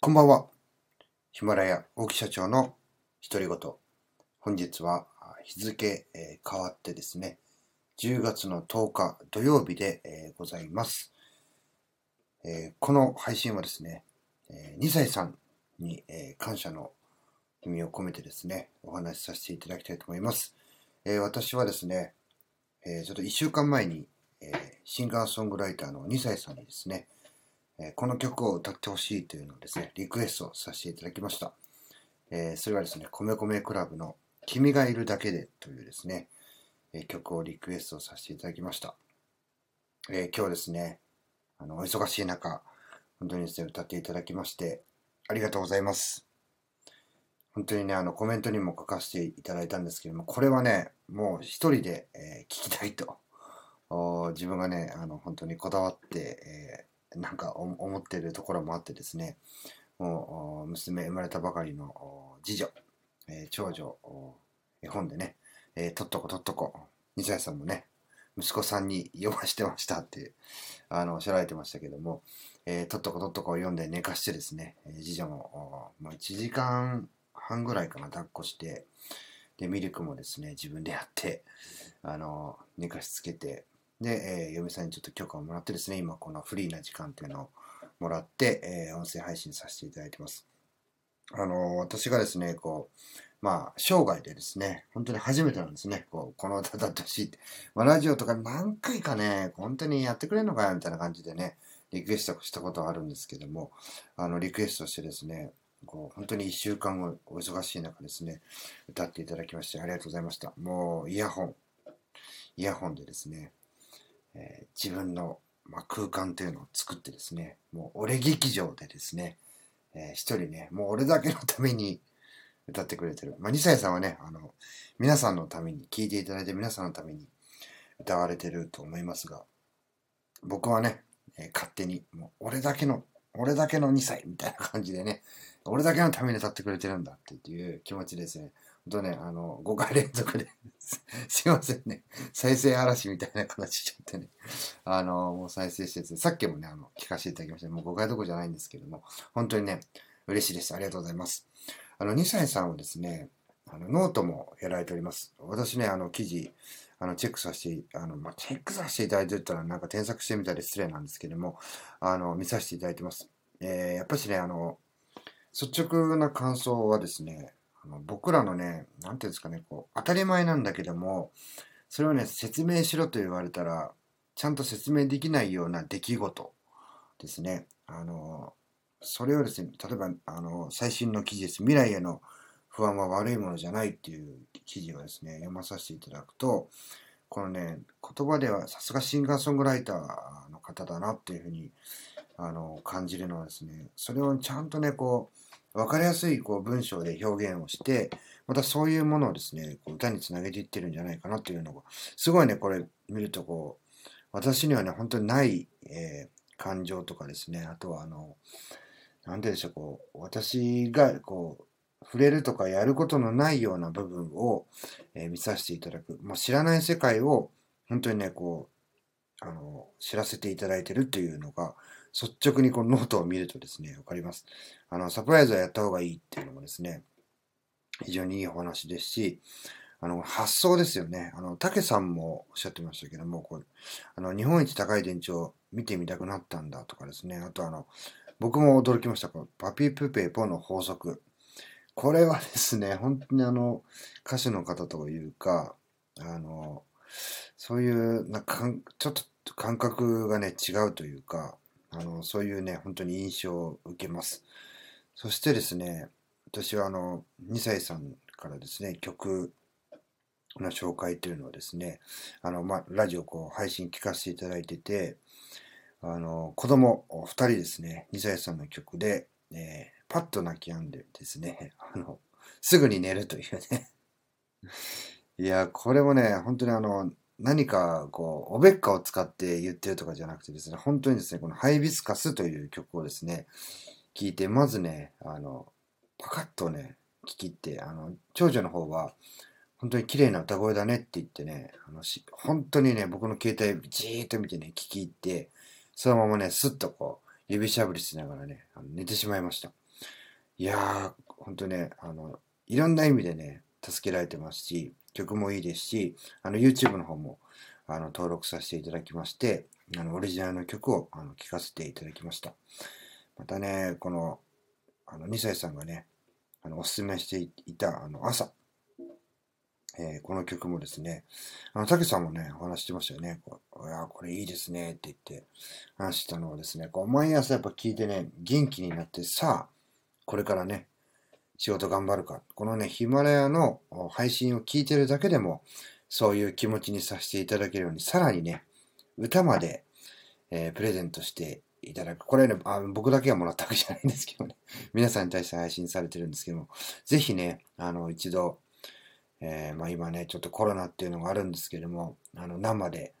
こんばんは。ヒマラヤ大木社長の独り言。本日は日付、えー変わってですね、10月の10日土曜日で、えーございます、えーこの配信はですね、え2歳さんに、え感謝の意味を込めてですね、お話しさせていただきたいと思います。え私はですね、えちょっと1週間前に、えーシンガーソングライターの2歳さんにですね、えこの曲を歌ってほしいというのをですね、リクエストさせていただきました。えそれはですね、米米クラブの君がいるだけでというですね、え曲をリクエストさせていただきました。え今日ですね、あの、お忙しい中、本当にですね、歌っていただきまして、ありがとうございます。本当にね、あの、コメントにも書かせていただいたんですけども、これはね、もう一人で、えー聞きたいと、自分がね、あの、本当にこだわって、えなんか思ってるところもあってですね、もう娘生まれたばかりの次女、えー長女、お絵本でね、えーとっとことっとこ、西谷さんもね、息子さんに読ましてましたって、あの、おっしゃられてましたけども、えーとっとことっとこを読んで寝かしてですね、えー次女も、もう1時間半ぐらいかな、抱っこして、で、ミルクもですね、自分でやって、あの、寝かしつけて、で、えー嫁さんにちょっと許可をもらってですね、今このフリーな時間っていうのをもらって、えー音声配信させていただいてます。あの、私がですね、こう、まあ、生涯でですね、本当に初めてなんですね、こう、この歌歌ってほし。まあ、ラジオとか何回かね、本当にやってくれるのかよ、みたいな感じでね、リクエストしたことはあるんですけども、あの、リクエストしてですね、こう、本当に一週間後、お忙しい中ですね、歌っていただきまして、ありがとうございました。もう、イヤホン、イヤホンでですね、えー自分の、まあ、空間というのを作ってですね、もう俺劇場でですね、えー一人ね、もう俺だけのために 歌ってくれてる。まあ、2歳さんはね、あの、皆さんのために、聴いていただいて皆さんのために歌われてると思いますが、僕はね、えー勝手に、もう俺だけの、俺だけの2歳みたいな感じでね、俺だけのために歌ってくれてるんだっていう気持ちですね。とね、あの、5回連続で す、いませんね。再生嵐みたいな形しちゃってね。あの、もう再生してて、さっきもね、あの、聞かせていただきました。もう5回どころじゃないんですけども、本当にね、嬉しいです。ありがとうございます。あの、2歳さんはですね、あの、ノートもやられております。私ね、あの、記事、あの、チェックさせて、あの、まあ、チェックさせていただいてるったら、なんか添削してみたら失礼なんですけども、あの、見させていただいてます。えー、やっぱしね、あの、率直な感想はですね、あの僕らのね、なんていうんですかね、こう、当たり前なんだけども、それをね、説明しろと言われたら、ちゃんと説明できないような出来事ですね。あの、それをですね、例えば、あの、最新の記事です。未来への不安は悪いものじゃないっていう記事をですね、読まさせていただくと、このね、言葉ではさすがシンガーソングライターの方だなっていうふうに、あの、感じるのはですね、それをちゃんとね、こう、わかりやすいこう文章で表現をして、またそういうものをですね、こう歌につなげていってるんじゃないかなっていうのが、すごいね、これ見るとこう、私にはね、本当にない、えー感情とかですね、あとはあの、なんて言うんでしょう、こう、私がこう、触れるとかやることのないような部分を、えー見させていただく。もう知らない世界を、本当にね、こう、あの、知らせていただいてるっていうのが、率直にこのノートを見るとですね、わかります。あの、サプライズはやった方がいいっていうのもですね、非常にいいお話ですし、あの、発想ですよね。あの、竹さんもおっしゃってましたけども、こう、あの、日本一高い電池を見てみたくなったんだとかですね、あとあの、僕も驚きました、このパピープペーポの法則。これはですね、本当にあの、歌手の方というか、あの、そういう、なんか、ちょっと感覚がね、違うというか、あの、そういうね、本当に印象を受けます。そしてですね、私はあの、2歳さんからですね、曲の紹介というのをですね、あの、まあ、ラジオこう配信聞かせていただいてて、あの、子供2人ですね、2歳さんの曲で、えーパッと泣き止んでですね、あの、すぐに寝るというね。いや、これもね、本当にあの、何かこう、おべっかを使って言ってるとかじゃなくてですね、本当にですね、このハイビスカスという曲をですね、聞いて、まずね、あの、パカッとね、聞きって、あの、長女の方は、本当に綺麗な歌声だねって言ってね、あのし本当にね、僕の携帯じーっと見てね、聞き入って、そのままね、スッとこう、指しゃぶりしながらね、あの寝てしまいました。いやー、ほんとね、あの、いろんな意味でね、助けられてますし、曲もいいですし、あの、YouTube の方も、あの、登録させていただきまして、あの、オリジナルの曲を、あの、聴かせていただきました。またね、この、あの、2歳さんがね、あの、おすすめしていた、あの、朝、えー、この曲もですね、あの、たけさんもね、お話してましたよね。こいや、これいいですね、って言って話したのはですね、こう、毎朝やっぱ聞いてね、元気になって、さあ、これからね、仕事頑張るか。このね、ヒマラヤの配信を聞いてるだけでも、そういう気持ちにさせていただけるように、さらにね、歌まで、えー、プレゼントしていただく。これねあ、僕だけがもらったわけじゃないんですけどね。皆さんに対して配信されてるんですけども、ぜひね、あの、一度、えー、まあ今ね、ちょっとコロナっていうのがあるんですけども、あの、生で、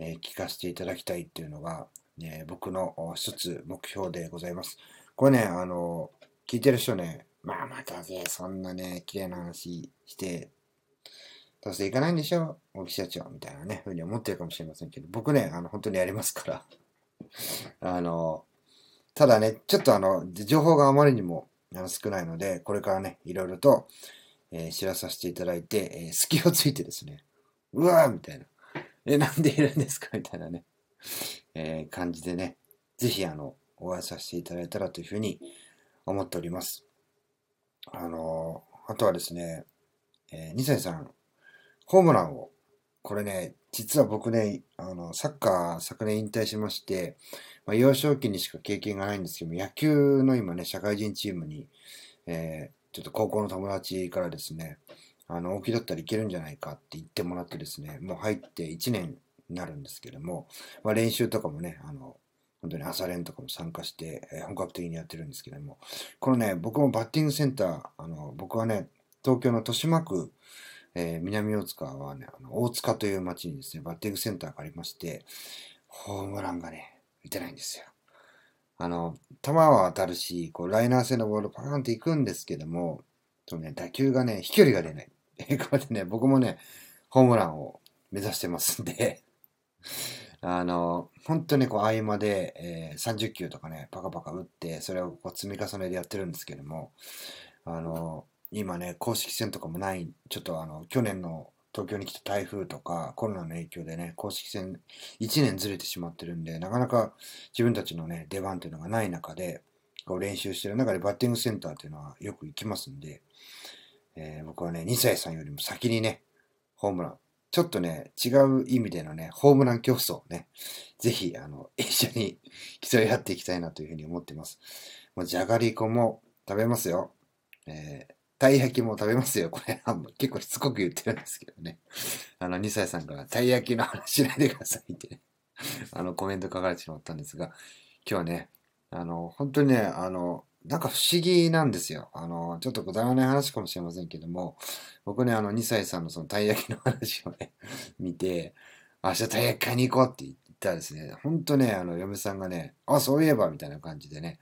えー、聞かせていただきたいっていうのが、ね、僕の一つ目標でございます。これね、あの、聞いてる人ね、まあまたぜ、そんなね、綺麗な話して、どうせ行かないんでしょ大木社長みたいなね、ふうに思ってるかもしれませんけど、僕ね、あの、本当にやりますから あの、ただね、ちょっとあの、情報があまりにも少ないので、これからね、いろいろと、えー、知らさせていただいて、えー、隙をついてですね、うわーみたいな。え、なんでいるんですか？みたいなね、えー、感じでね、ぜひあの、お会いさせていただいたらというふうに思っております。あの、あとはですね、えー、2歳さん、ホームランを、これね、実は僕ね、あの、サッカー昨年引退しまして、まあ、幼少期にしか経験がないんですけども、野球の今ね、社会人チームに、えー、ちょっと高校の友達からですね、あの、大きだったらいけるんじゃないかって言ってもらってですね、もう入って1年になるんですけども、まあ、練習とかもね、あの、本当に朝練とかも参加して、えー、本格的にやってるんですけども、このね、僕もバッティングセンター、あの、僕はね、東京の豊島区、えー、南大塚はね、あの大塚という町にですね、バッティングセンターがありまして、ホームランがね、打てないんですよ。あの、球は当たるし、こう、ライナー性のボールパーンって行くんですけども、そのね、打球がね、飛距離が出ない。え、こうやってね、僕もね、ホームランを目指してますんであの、本当にこう合間で、えー、30球とかね、パカパカ打って、それをこう積み重ねでやってるんですけども、あの、今ね、公式戦とかもない、ちょっとあの、去年の東京に来た台風とかコロナの影響でね、公式戦1年ずれてしまってるんで、なかなか自分たちのね、出番っていうのがない中で、こう練習してる中でバッティングセンターっていうのはよく行きますんで、えー、僕はね、2歳さんよりも先にね、ホームラン、ちょっとね、違う意味でのね、ホームラン競争をね、ぜひ、あの、一緒に 競い合っていきたいなというふうに思ってます。もう、じゃがりこも食べますよ。えー、たい焼きも食べますよ。これ、結構しつこく言ってるんですけどね。あの、2歳さんから、たい焼きの話しないでくださいって、ね、あの、コメント書かれてしまったんですが、今日はね、あの、本当にね、あの、なんか不思議なんですよ。あの、ちょっとくだらない話かもしれませんけども、僕ね、あの、2歳さんのそのたい焼きの話をね、見て、明日たい焼き買いに行こうって言ったらですね、ほんとね、あの、嫁さんがね、あ、そういえば、みたいな感じでね、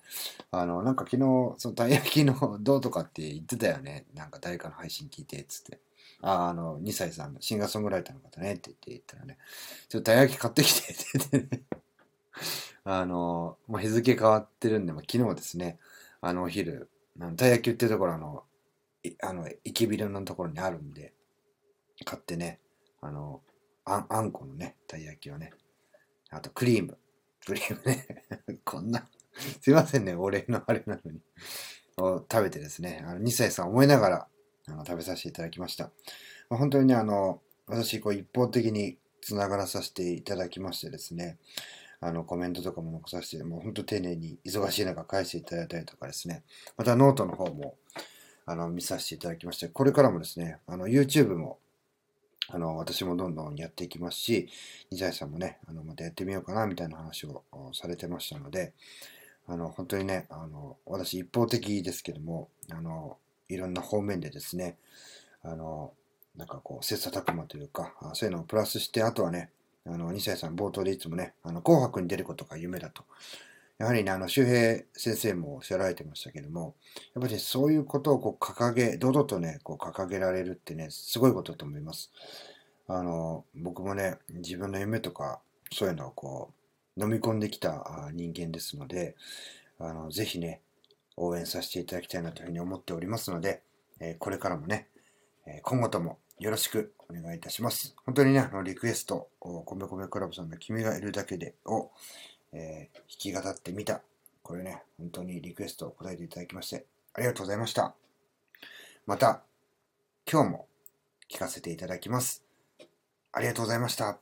あの、なんか昨日、そのたい焼きのどうとかって言ってたよね。なんか誰かの配信聞いて、つって。あ、あの、2歳さんの、シンガーソングライターの方ね、って言って言ったらね、ちょっとたい焼き買ってきて、って言ってね。あの、もう日付変わってるんで、ま、昨日ですね、あの、お昼、たい焼き売ってるところ、あの、あの、駅ビルのところにあるんで、買ってね、あの、あん、あんこのね、たい焼きをね、あとクリーム。クリームね こんなすいませんね、お礼のあれなのにを食べてですね、あの2歳さん思いながらあの食べさせていただきました。まあ、本当にね、あの、私、こう一方的につながらさせていただきましてですね、あの、コメントとかも残させて、もう本当丁寧に忙しい中返していただいたりとかですね、またノートの方も、あの、見させていただきまして、これからもですね、あの、YouTube もあの、私もどんどんやっていきますし、二歳さんもね、あの、またやってみようかな、みたいな話をされてましたので、あの、本当にね、あの、私一方的ですけども、あの、いろんな方面でですね、あの、なんかこう、切磋琢磨というか、そういうのをプラスして、あとはね、あの、二歳さん冒頭でいつもね、あの、紅白に出ることが夢だと。やはりね、あの、周平先生もおっしゃられてましたけども、やっぱり、そういうことをこう掲げ、堂々とね、こう掲げられるってね、すごいことだと思います。あの、僕もね、自分の夢とか、そういうのをこう、飲み込んできた人間ですので、あの、ぜひね、応援させていただきたいなというふうに思っておりますので、えこれからもね、え今後ともよろしくお願いいたします。本当にね、あのリクエスト、コメコメクラブさんの君がいるだけでを、えー、弾き語ってみた。これね、本当にリクエストを答えていただきまして、ありがとうございました。また、今日も聞かせていただきます。ありがとうございました。